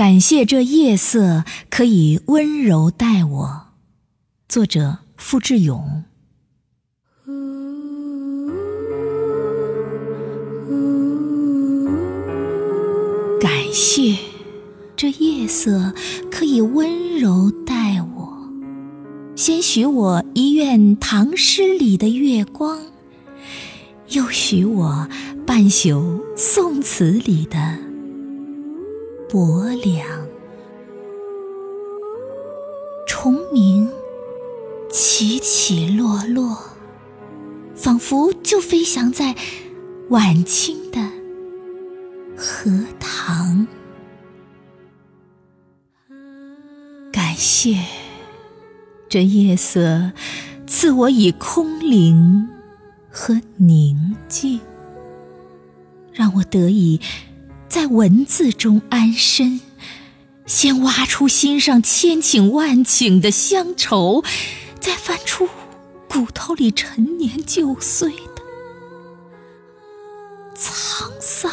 感谢这夜色可以温柔待我。作者：付志勇。感谢这夜色可以温柔待我。先许我一愿唐诗里的月光，又许我半宿宋词里的。薄凉，虫鸣起起落落，仿佛就飞翔在晚清的荷塘。感谢这夜色赐我以空灵和宁静，让我得以。在文字中安身，先挖出心上千顷万顷的乡愁，再翻出骨头里陈年旧岁的沧桑。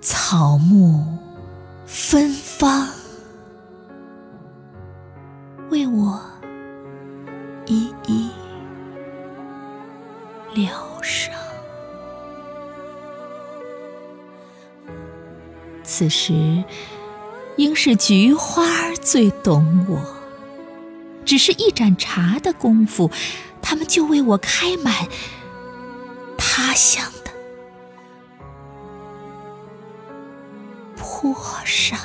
草木芬芳，为我一一了。上。此时，应是菊花最懂我。只是一盏茶的功夫，它们就为我开满他乡的坡上。